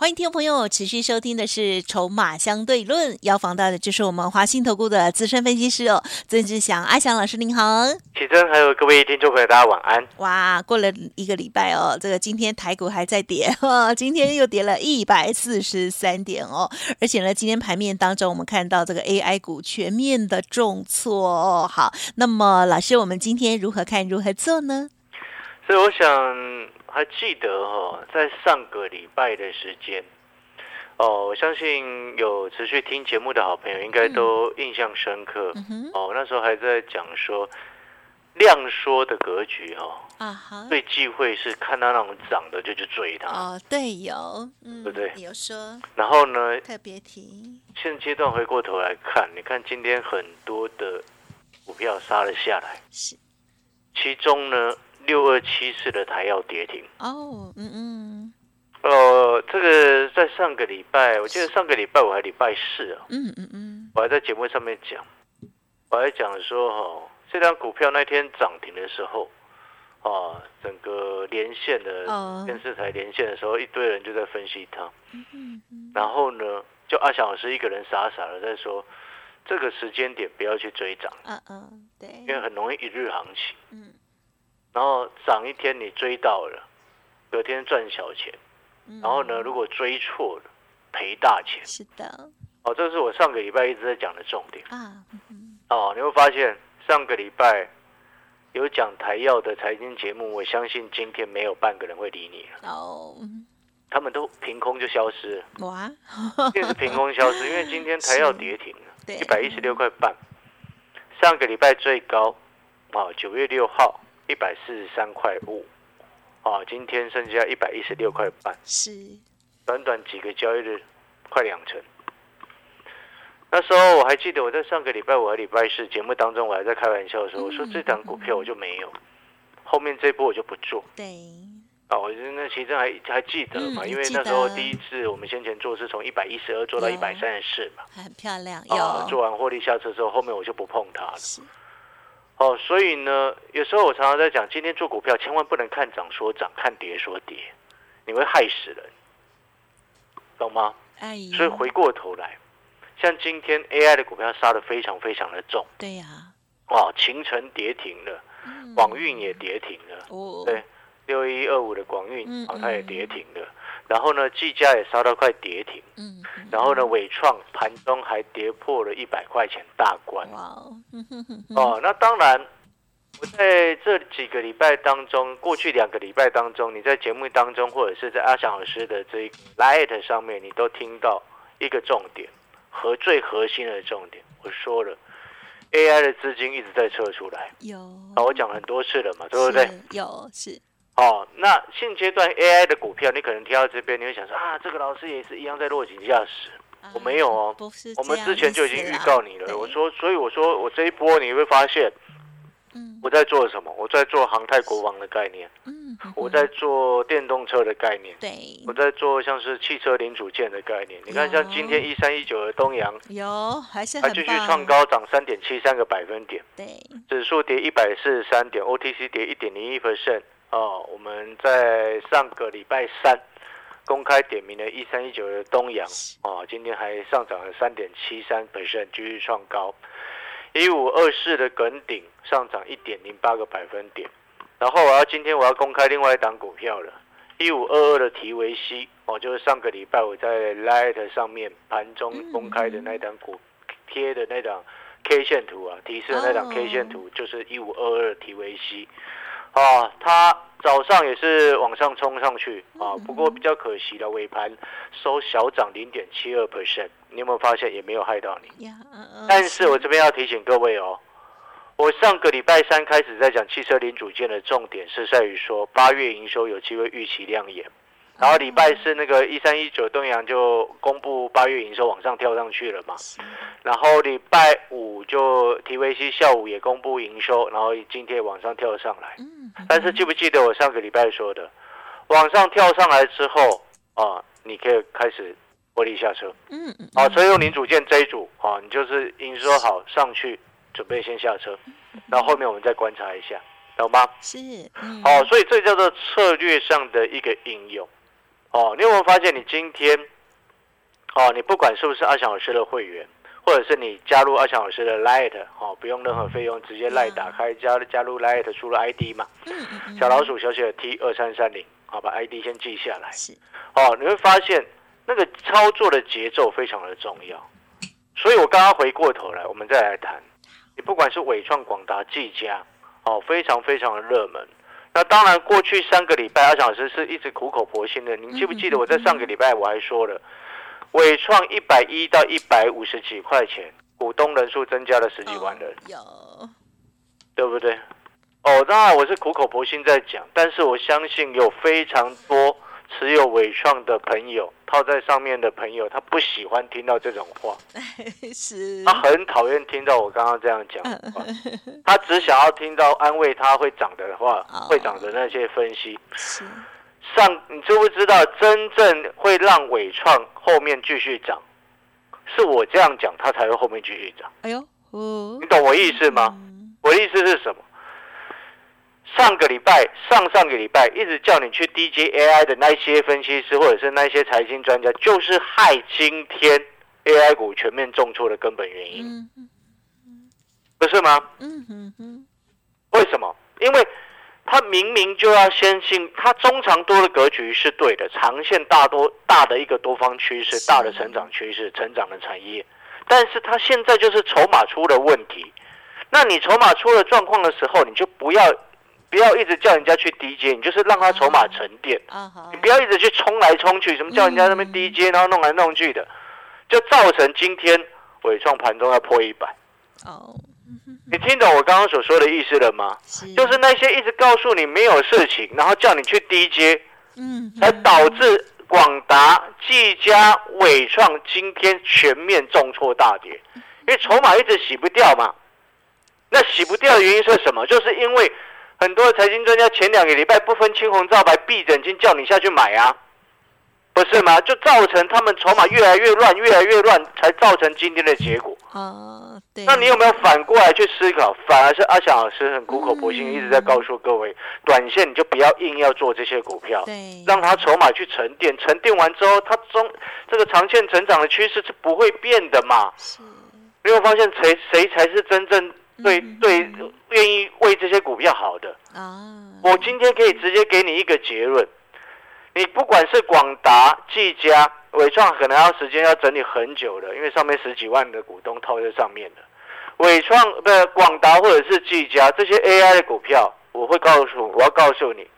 欢迎听众朋友持续收听的是《筹码相对论》，要访到的就是我们华信投顾的资深分析师哦，曾志祥阿祥老师，您好。启真，还有各位听众朋友，大家晚安。哇，过了一个礼拜哦，这个今天台股还在跌，今天又跌了一百四十三点哦，而且呢，今天盘面当中我们看到这个 AI 股全面的重挫哦。好，那么老师，我们今天如何看，如何做呢？所以我想。还记得哈，在上个礼拜的时间，哦，我相信有持续听节目的好朋友应该都印象深刻。哦，那时候还在讲说量缩的格局哈，啊哈，最忌讳是看到那种涨的就去追它。哦，对，有，对不对？有说。然后呢？特别提。现阶段回过头来看，你看今天很多的股票杀了下来，是，其中呢。六二七四的台要跌停。哦，嗯嗯，呃，这个在上个礼拜，我记得上个礼拜我还礼拜四啊，嗯嗯嗯，我还在节目上面讲，我还讲说哈，这张股票那天涨停的时候，啊，整个连线的电视台连线的时候，一堆人就在分析它，嗯嗯，然后呢，就阿翔老师一个人傻傻的在说，这个时间点不要去追涨，嗯嗯，对，因为很容易一日行情，嗯。然后涨一天你追到了，隔天赚小钱，然后呢，如果追错了，赔大钱。是的，哦，这是我上个礼拜一直在讲的重点啊。哦，你会发现上个礼拜有讲台药的财经节目，我相信今天没有半个人会理你了。哦，他们都凭空就消失了。哇，也是凭空消失，因为今天台药跌停了，一百一十六块半。上个礼拜最高啊，九月六号。一百四十三块五，啊，今天剩下一百一十六块半，是短短几个交易日，快两成。那时候我还记得，我在上个礼拜五和礼拜四节目当中，我还在开玩笑的时候，我说这档股票我就没有，后面这波我就不做。对，啊，我那其实还还记得嘛，因为那时候第一次我们先前做是从一百一十二做到一百三十四嘛，很漂亮。啊，做完获利下车之后，后面我就不碰它了。哦，所以呢，有时候我常常在讲，今天做股票千万不能看涨说涨，看跌说跌，你会害死人，懂吗？哎，所以回过头来，像今天 AI 的股票杀的非常非常的重，对呀，哦，秦城跌停了，广运也跌停了，哦，对，六一二五的广运啊，它也跌停了。然后呢，技嘉也烧到快跌停，嗯，然后呢，伟创盘中还跌破了一百块钱大关，哇哦，那当然，我在这几个礼拜当中，过去两个礼拜当中，你在节目当中或者是在阿翔老师的这一 Light 上面，你都听到一个重点和最核心的重点，我说了，AI 的资金一直在撤出来，有，啊，我讲很多次了嘛，对不对？有是。哦，那现阶段 AI 的股票，你可能听到这边，你会想说啊，这个老师也是一样在落井下石。我没有哦，我们之前就已经预告你了。我说，所以我说我这一波你会发现，我在做什么？我在做航太国王的概念，嗯，我在做电动车的概念，对，我在做像是汽车零组件的概念。你看，像今天一三一九的东阳，有还是还继续创高，涨三点七三个百分点，对，指数跌一百四十三点，OTC 跌一点零一 percent。哦，我们在上个礼拜三公开点名了一三一九的东阳，哦，今天还上涨了三点七三 percent，继续创高。一五二四的耿鼎上涨一点零八个百分点。然后我要今天我要公开另外一档股票了，一五二二的提维西，哦，就是上个礼拜我在 Light 上面盘中公开的那档股贴的那档 K 线图啊，提示的那档 K 线图就是一五二二提维西。啊，它早上也是往上冲上去啊，不过比较可惜的尾盘收小涨零点七二 percent，你有没有发现也没有害到你？但是我这边要提醒各位哦，我上个礼拜三开始在讲汽车零组件的重点是在于说八月营收有机会预期亮眼，然后礼拜四那个一三一九东阳就公布八月营收往上跳上去了嘛，然后礼拜五就 TVC 下午也公布营收，然后今天往上跳上来。嗯，但是记不记得我上个礼拜说的，往上跳上来之后啊，你可以开始获利下车。嗯嗯啊，车用零组件这一组啊，你就是营收好上去，准备先下车，然后后面我们再观察一下，懂吗？是嗯。哦，所以这叫做策略上的一个应用。哦，你有没有发现，你今天，哦，你不管是不是阿翔老师的会员，或者是你加入阿翔老师的 Light，哦，不用任何费用，直接 Light 打开加加入 Light，输入 ID 嘛，小老鼠小写的 T 二三三零，好，把 ID 先记下来。是哦，你会发现那个操作的节奏非常的重要。所以我刚刚回过头来，我们再来谈，你不管是伟创、广达、技嘉，哦，非常非常的热门。那当然，过去三个礼拜，阿翔老师是一直苦口婆心的。您记不记得我在上个礼拜我还说了，伟创一百一到一百五十几块钱，股东人数增加了十几万人。有对不对？哦，当然我是苦口婆心在讲，但是我相信有非常多持有伟创的朋友，套在上面的朋友，他不喜欢听到这种话，是。他很讨厌听到我刚刚这样讲的话，他只想要听到安慰他会涨的话哦，会涨的那些分析。是。上，你知不知道真正会让伟创后面继续涨，是我这样讲，他才会后面继续涨。哎呦哦。你懂我意思吗？嗯。我的意思是什么？上个礼拜、上上个礼拜一直叫你去 DJ AI 的那些分析师，或者是那些财经专家，就是害今天 AI 股全面重挫的根本原因，不是吗？嗯嗯嗯为什么？因为他明明就要先信，他中长多的格局是对的，长线大多大的一个多方趋势，大的成长趋势，成长的产业，但是他现在就是筹码出了问题。那你筹码出了状况的时候，你就不要不要一直叫人家去低阶，你就是让他筹码沉淀，你不要一直去冲来冲去，什么叫人家那边低阶，然后弄来弄去的，就造成今天伟创盘中要破一百。哦 你听懂我刚刚所说的意思了吗？是就是那些一直告诉你没有事情，然后叫你去低阶，嗯才导致广达、技嘉、伟创今天全面重挫大跌，因为筹码一直洗不掉嘛。那洗不掉的原因是什么？就是因为很多财经专家前两个礼拜不分青红皂白，闭着眼睛叫你下去买啊，不是吗？就造成他们筹码越来越乱，越来越乱，才造成今天的结果。啊对那你有没有反过来去思考？反而是阿翔老师很苦口婆心，嗯一直在告诉各位，短线你就不要硬要做这些股票，对让它筹码去沉淀，沉淀完之后，它中这个长线成长的趋势是不会变的嘛？是你有发现谁谁才是真正对嗯对愿意为这些股票好的？啊我今天可以直接给你一个结论，你不管是广达、技嘉、伟创，可能要时间要整理很久的，因为上面十几万的股东套在上面的。伟创不是广达或者是技嘉这些 AI 的股票，我会告诉我要告诉你，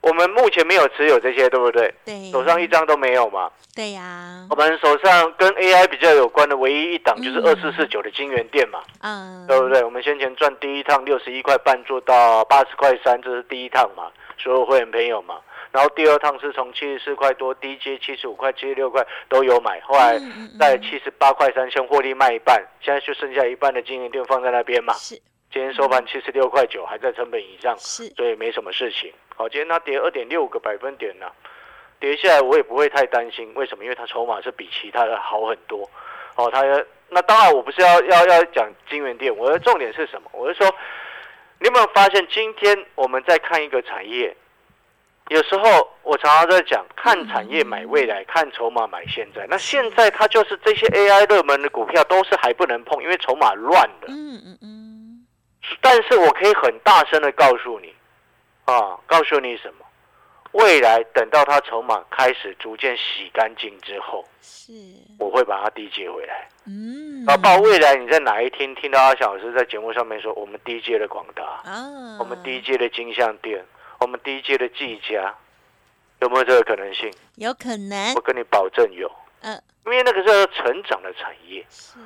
我们目前没有持有这些，对不对？对手上一张都没有嘛。对呀我们手上跟 AI 比较有关的唯一一档就是嗯二四四九的金源店嘛。嗯对不对？我们先前赚第一趟六十一块半做到八十块三，这是第一趟嘛，所有会员朋友嘛。然后第二趟是从七十四块多低阶七十五块、七十六块都有买，后来在七十八块三先获利卖一半，现在就剩下一半的经营店放在那边嘛。是今天收盘七十六块九，还在成本以上，是所以没什么事情。好，今天它跌二点六个百分点呢、跌下来我也不会太担心，为什么？因为它筹码是比其他的好很多。哦，它那当然我不是要要要讲金源店，我的重点是什么？我是说，你有没有发现今天我们在看一个产业，有时候我常常在讲，看产业买未来，看筹码买现在。那现在它就是这些 AI 热门的股票都是还不能碰，因为筹码乱的。嗯嗯嗯但是我可以很大声的告诉你，啊，告诉你什么？未来等到它筹码开始逐渐洗干净之后，是我会把它低接回来。嗯啊，到未来你在哪一天听到阿小老师在节目上面说，我们低接的广达，啊我们低接的金像店，我们低接的技嘉，有没有这个可能性？有可能我跟你保证有，嗯因为那个是成长的产业。是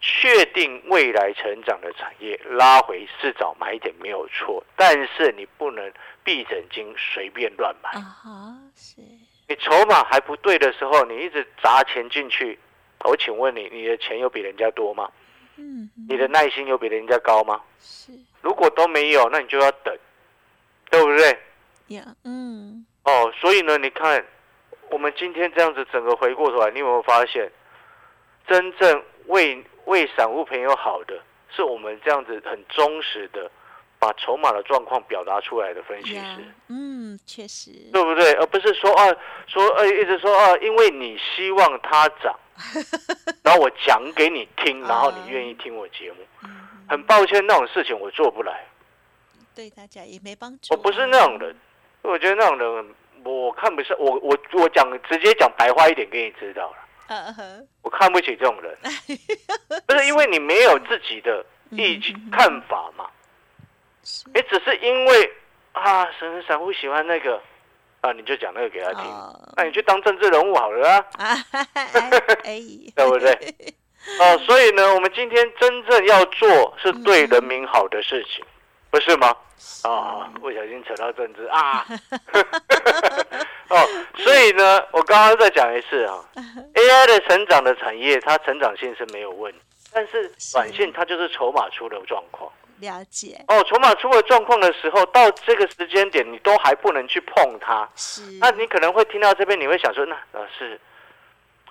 确定未来成长的产业拉回是找买点没有错，但是你不能闭着眼睛随便乱买。啊哈是，你筹码还不对的时候，你一直砸钱进去，我请问你，你的钱有比人家多吗？嗯，你的耐心有比人家高吗？是如果都没有，那你就要等，对不对？呀，嗯，哦，所以呢，你看，我们今天这样子整个回过头来，你有没有发现，真正为为散户朋友好的，是我们这样子很忠实的把筹码的状况表达出来的分析呀师，，嗯，确实，对不对？而不是说啊，说呃，一直说啊，因为你希望它涨，然后我讲给你听，然后你愿意听我节目。嗯，很抱歉，那种事情我做不来，对大家也没帮助。我不是那种人。我觉得那种人，我看不上。我我我讲直接讲白话一点给你知道了，嗯哼，我看不起这种人，不是因为你没有自己的意看法嘛，是。你只是因为啊，神散户喜欢那个啊，你就讲那个给他听，哦。那你去当政治人物好了啊。对不对？哦，所以呢，我们今天真正要做是对人民好的事情，不是吗？啊，不小心扯到政治啊！哦，所以呢，我刚刚再讲一次啊，AI 的成长的产业，它成长性是没有问题，但是短线它就是筹码出的状况。了解，哦，筹码出了状况的时候，到这个时间点，你都还不能去碰它，是，那你可能会听到这边，你会想说，那老师，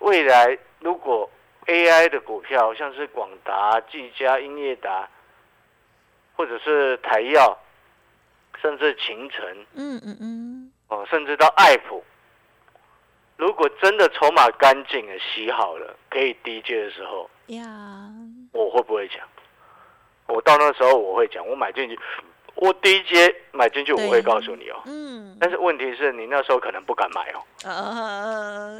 未来如果 AI 的股票，像是广达、技嘉、英业达，或者是台药，甚至秦城，嗯嗯嗯，哦，甚至到爱普，如果真的筹码干净了、洗好了，可以低阶的时候，呀，我会不会讲？我到那时候我会讲，我买进去，我低阶买进去，我会告诉你哦。嗯，但是问题是你那时候可能不敢买哦，呃，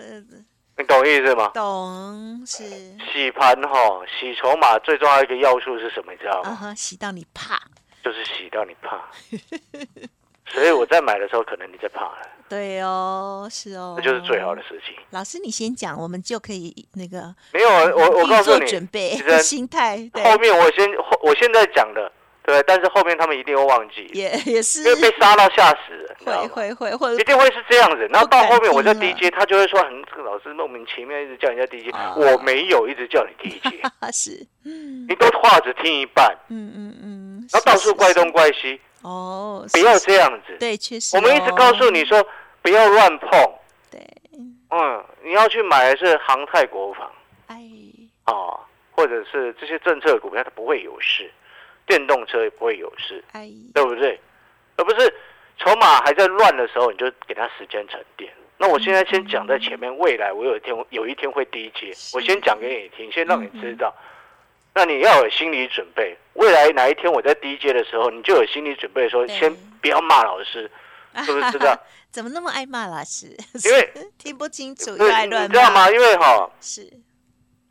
你懂意思吗？懂是，洗盘哈，洗筹码最重要一个要素是什么？你知道吗？洗到你怕，就是洗到你怕。所以我在买的时候，可能你在怕了，对哦，是哦，这就是最好的。事情。老师，你先讲，我们就可以那个没有，我我告诉你，准备心态，对，后面我先后我现在讲的，对，但是后面他们一定会忘记，也也是。因为被杀到吓死会？会会或者一定会是这样子，然后到后面我在 DJ，他就会说很这个老师莫名其妙一直叫人家 DJ，、啊。我没有一直叫你 DJ，是，嗯你都话只听一半，嗯嗯嗯，然后到是处怪东，怪西，哦，不要这样子。对，确实，我们一直告诉你，说不要乱碰，对，嗯，你要去买的是航太国防。哎，啊，或者是这些政策股票，它不会有事，电动车也不会有事，哎，对不对？而不是筹码还在乱的时候，你就给它时间沉淀。那我现在先讲在前面，未来我有一天有一天会低阶，我先讲给你听，先让你知道。那你要有心理准备，未来哪一天我在低阶的时候，你就有心理准备的时候，对。先不要骂老师，是不是知道？怎么那么爱骂老师？因为 听不清楚又对爱乱你知道吗？因为哈是，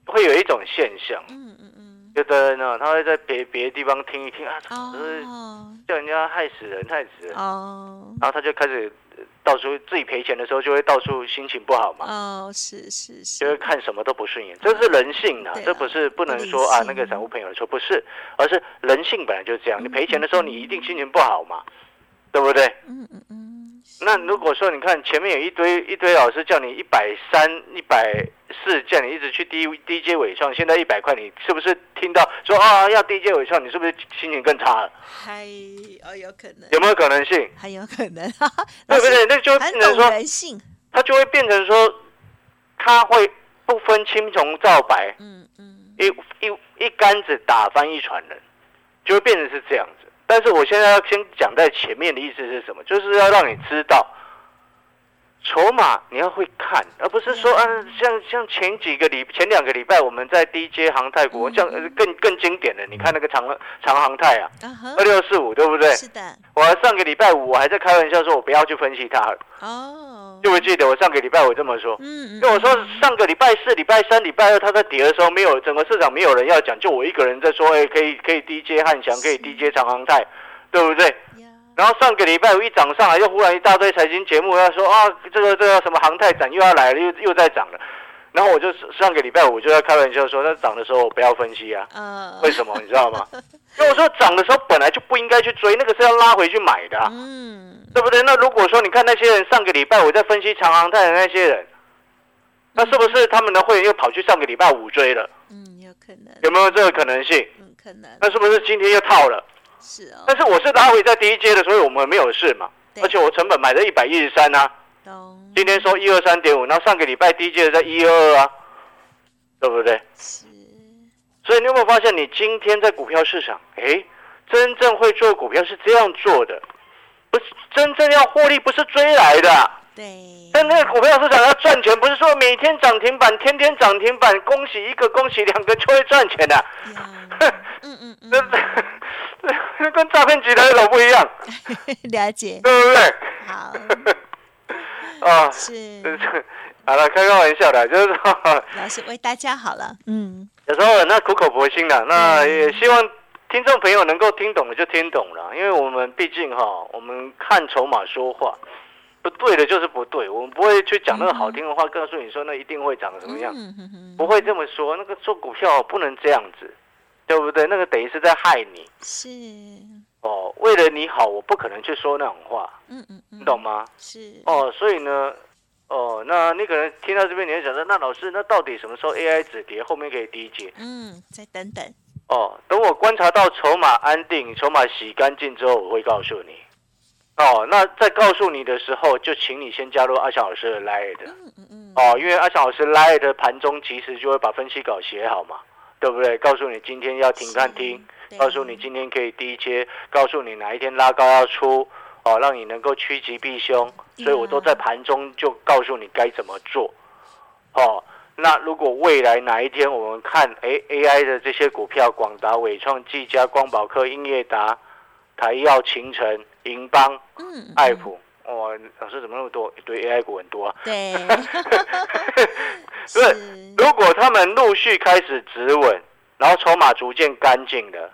会有一种现象，嗯嗯嗯，有的人呢，他会在别别的地方听一听啊，就是哦。叫人家害死人，害死人，哦。然后他就开始呃到处自己赔钱的时候，就会到处心情不好嘛。哦，是是是就会是，看什么都不顺眼，这是人性啊这不是不能说啊那个散户朋友说不是，而是人性本来就是这样。你赔钱的时候，你一定心情不好嘛，对不对？嗯嗯嗯，那如果说你看前面有一堆一堆老师叫你一百三、一百四，叫你一直去低低阶尾创，现在一百块，你是不是听到说啊要低阶尾创，你是不是心情更差了？还哦有可能，有没有可能性？很有可能，对不对？那就变成说，人性，他就会变成说，他会不分青红皂白，嗯嗯，一一一竿子打翻一船人，就会变成是这样子。但是我现在要先讲在前面的意思是什么？就是要让你知道，筹码你要会看，而不是说，啊、像像前几个礼前两个礼拜我们在 D J 航泰股，嗯像呃更更经典的，你看那个长长航泰啊，二，六四五，对不对？是的，我上个礼拜五我还在开玩笑说，我不要去分析它了，哦，记不记得我上个礼拜我这么说？嗯嗯，跟我说上个礼拜四、礼拜三、礼拜二，它在跌的时候，没有整个市场没有人要讲，就我一个人在说，哎、可以可以 D J 汉翔，可以 D J 长航泰，对不对？呀，然后上个礼拜五一涨上来，又忽然一大堆财经节目要说啊，这个这个什么航太展又要来了，又又在涨了。然后我就上个礼拜五就在开玩笑说，那涨的时候我不要分析啊。呃，为什么你知道吗？因为我说涨的时候本来就不应该去追，那个是要拉回去买的啊、嗯，对不对？那如果说你看那些人上个礼拜我在分析长航泰的那些人，那是不是他们的会员又跑去上个礼拜五追了？嗯，有可能，有没有这个可能性？嗯，可能那是不是今天又套了？是哦，但是我是拉回在第一阶的，所以我们没有事嘛。而且我成本买在一百一十三啊，今天收一二三点五，然后上个礼拜低阶的在一二二啊，对不对？是，所以你有没有发现，你今天在股票市场，哎，真正会做股票是这样做的，不是真正要获利，不是追来的。啊。对，但那个股票市场要赚钱，不是说每天涨停板，天天涨停板，恭喜一个，恭喜两个就会赚钱的、呀。嗯 嗯嗯，那 跟诈骗集团有什么不一样？了解，对不对？好，啊，是。好了，开个玩笑的，就是说，老师为大家好了，嗯，有时候那苦口婆心的，那也希望听众朋友能够听懂了就听懂了，因为我们毕竟哈，我们看筹码说话，不对的就是不对，我们不会去讲那个好听的话，告诉你说那一定会长什么样，不会这么说。那个做股票不能这样子，对不对？那个等于是在害你是，哦。为了你好，我不可能去说那种话，嗯嗯嗯，你懂吗？是，哦，所以呢，哦，那你可能听到这边，你会想说，那老师，那到底什么时候 AI 止跌，后面可以低接？嗯，再等等，哦，等我观察到筹码安定、筹码洗干净之后，我会告诉你。哦，那在告诉你的时候，就请你先加入阿翔老师的 Line 的嗯嗯嗯，哦，因为阿翔老师 Line 的盘中其实就会把分析稿写好嘛，对不对？告诉你今天要停看听，告诉你今天可以低接，告诉你哪一天拉高要出，哦，让你能够趋吉避凶。所以我都在盘中就告诉你该怎么做。哦，那如果未来哪一天我们看，哎，AI 的这些股票，广达、伟创、技嘉、光宝科、英业达、台药、秦城、银邦、嗯，爱普，哇，老师怎么那么多？一堆 AI 股很多啊。对，对是，如果他们陆续开始止稳，然后筹码逐渐干净的，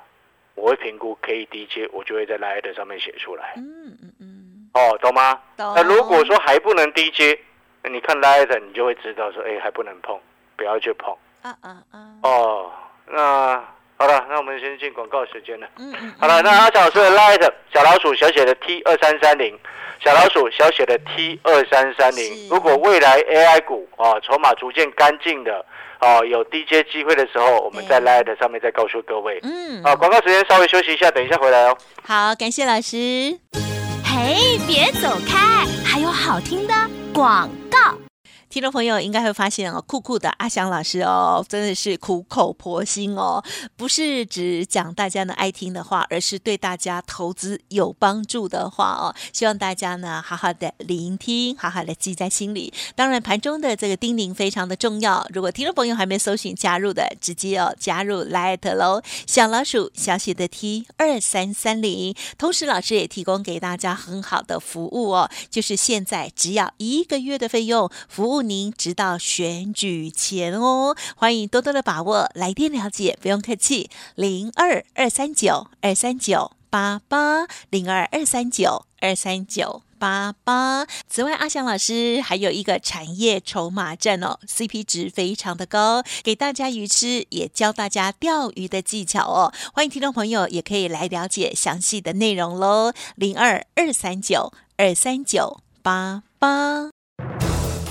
我会评估可以低接，我就会在 Line 上面写出来。嗯嗯嗯，哦，懂吗？懂。那如果说还不能低接，那你看 Line 你就会知道说，哎，还不能碰，不要去碰。啊啊啊，哦，那好了，那我们先进广告时间了。嗯嗯，好了，那阿小老师的 Light 小老鼠小写的 T 二三三零，小老鼠小写的 T 二三三零。如果未来 AI 股啊筹码逐渐干净的哦有低阶机会的时候，我们在 Light 上面再告诉各位。嗯，啊，广告时间稍微休息一下，等一下回来哦。好，感谢老师。嘿，别走开，还有好听的广告。听众朋友应该会发现哦，酷酷的阿翔老师哦，真的是苦口婆心哦，不是只讲大家呢爱听的话，而是对大家投资有帮助的话哦。希望大家呢好好的聆听，好好的记在心里。当然，盘中的这个叮咛非常的重要。如果听众朋友还没搜寻加入的，直接哦加入 Light 喽，小老鼠小写的 T 二三三零。同时，老师也提供给大家很好的服务哦，就是现在只要一个月的费用，服务您直到选举前哦。欢迎多多的把握，来电了解，不用客气，零二二三九二三九八八零二二三九二三九。八八。此外，阿翔老师还有一个产业筹码战哦，CP 值非常的高，给大家鱼吃，也教大家钓鱼的技巧哦。欢迎听众朋友也可以来了解详细的内容喽，零二二三九二三九八八。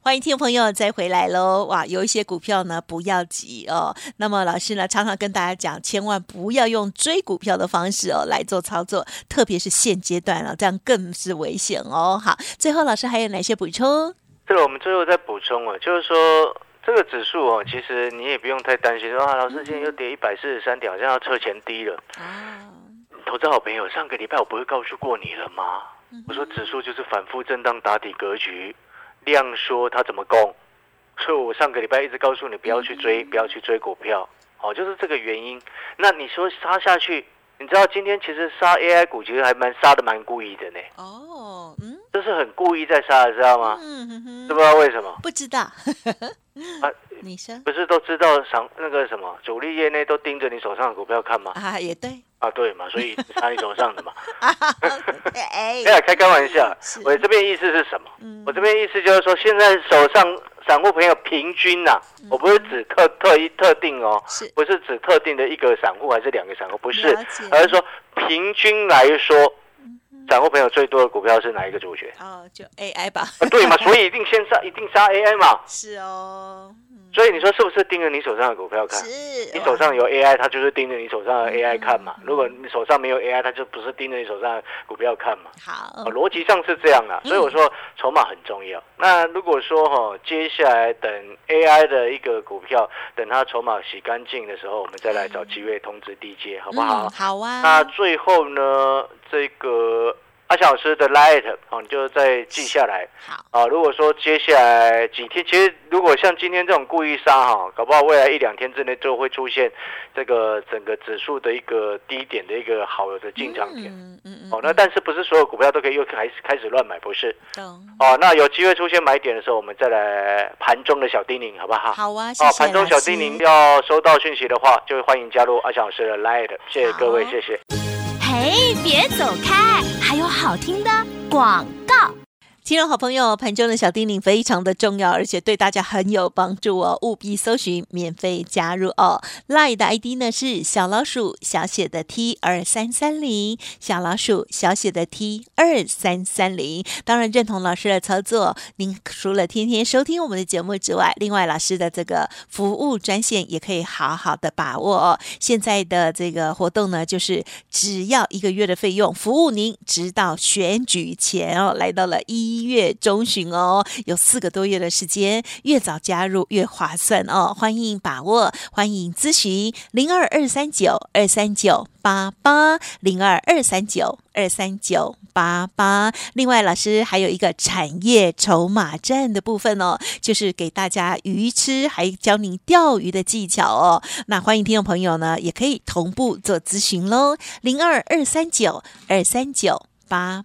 欢迎听众朋友再回来喽！哇，有一些股票呢不要急哦。那么老师呢常常跟大家讲，千万不要用追股票的方式哦来做操作，特别是现阶段啊，这样更是危险哦。好，最后老师还有哪些补充？这个我们最后再补充啊，就是说这个指数哦，其实你也不用太担心说啊，老师今天又跌一百四十三点，好像要撤前低了。啊，投资好朋友，上个礼拜我不是告诉过你了吗？我说指数就是反复震荡打底格局，量缩它怎么攻？所以我上个礼拜一直告诉你不要去追，不要去追股票，哦，就是这个原因。那你说杀下去，你知道今天其实杀 AI 股其实还蛮杀的蛮故意的呢，哦，嗯这是很故意在杀的，知道吗？嗯哼哼知不知道为什么？不知道，啊，你说不是都知道上那个什么主力业内都盯着你手上的股票看吗？啊，也对，啊，对嘛，所以插你手上的嘛。哎。没，有开开玩笑，我这边意思是什么？嗯。我这边意思就是说，现在手上散户朋友平均呐、嗯。我不是指特特一特定哦，是。不是指特定的一个散户还是两个散户，不是，而是说平均来说，散户朋友最多的股票是哪一个主角？哦，就 AI 吧，啊，对嘛，所以一定先杀，一定杀 AI 嘛。是哦，嗯所以你说是不是盯着你手上的股票看？是，你手上有 AI，它就是盯着你手上的 AI 看嗯嘛。如果你手上没有 AI，它就不是盯着你手上的股票看嘛。好哦，逻辑上是这样啦，嗯所以我说筹码很重要。那如果说哈、接下来等 AI 的一个股票，等它筹码洗干净的时候，我们再来找机会通知低阶，好不好？嗯好啊，那最后呢，这个阿小老师的 Light 哦，你就再记下来好，啊。如果说接下来几天，其实如果像今天这种故意杀哈，搞不好未来一两天之内就会出现这个整个指数的一个低点的一个好的进场点。嗯嗯嗯，哦，那但是不是所有股票都可以又开始开始乱买，不是？懂，哦，那有机会出现买点的时候，我们再来盘中的小叮咛，好不好？好啊，谢哦，盘中小叮咛要收到讯息的话，就欢迎加入阿翔老师的 Light，谢谢各位，好谢谢。嘿，别走开，还有好听的广告。听众好朋友，盘中的小叮咛非常的重要，而且对大家很有帮助哦，务必搜寻免费加入哦。Line 的 ID 呢是小老鼠小写的 T 二三三零，小老鼠小写的 T 二三三零。当然认同老师的操作，您除了天天收听我们的节目之外，另外老师的这个服务专线也可以好好的把握哦。现在的这个活动呢，就是只要一个月的费用，服务您直到选举前哦，来到了一一月中旬哦，有四个多月的时间，越早加入越划算哦，欢迎把握，欢迎咨询零二二三九二三九八八零二二三九二三九八八。另外，老师还有一个产业筹码战的部分哦，就是给大家鱼吃，还教您钓鱼的技巧哦。那欢迎听众朋友呢，也可以同步做咨询喽，零二二三九二三九八